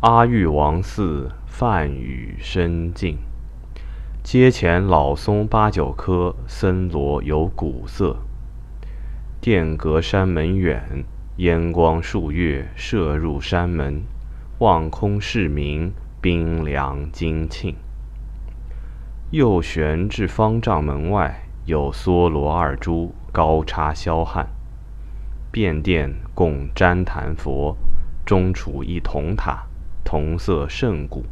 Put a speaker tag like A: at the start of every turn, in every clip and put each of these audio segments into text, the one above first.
A: 阿育王寺梵语深静，阶前老松八九棵，森罗有古色。殿阁山门远，烟光数月射入山门，望空视明，冰凉精庆。右旋至方丈门外，有梭罗二珠，高插霄汉。遍殿供旃檀佛，中处一铜塔。铜色甚古，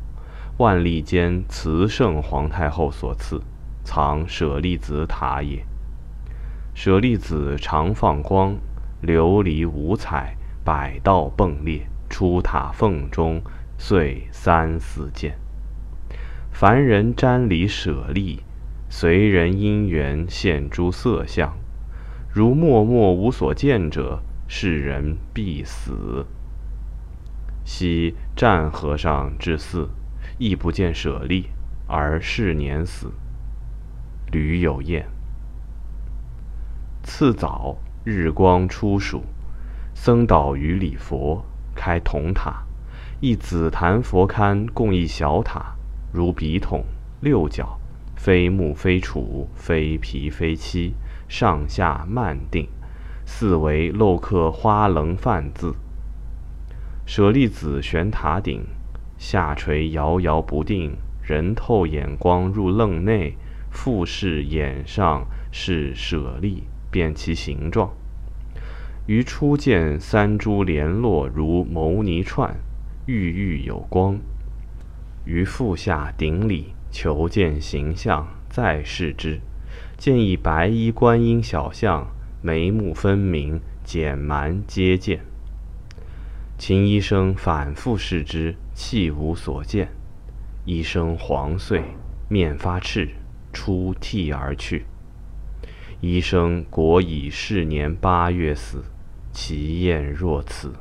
A: 万历间慈圣皇太后所赐，藏舍利子塔也。舍利子常放光，琉璃五彩，百道迸裂，出塔缝中，碎三四件。凡人瞻礼舍利，随人因缘现诸色相，如默默无所见者，是人必死。昔湛和尚至寺，亦不见舍利，而是年死。吕有彦。次早，日光初曙，僧导于礼佛，开铜塔，一紫檀佛龛共一小塔，如笔筒，六角，非木非杵，非皮非漆，上下漫定，四围镂刻花棱梵字。舍利子悬塔顶，下垂摇摇不定，人透眼光入楞内，复视眼上是舍利，辨其形状。于初见三珠联络如牟尼串，郁郁有光。于复下顶礼求见形象，再视之，见一白衣观音小像，眉目分明，简蛮皆见。秦医生反复视之，气无所见。医生黄遂，面发赤，出涕而去。医生果以是年八月死，其验若此。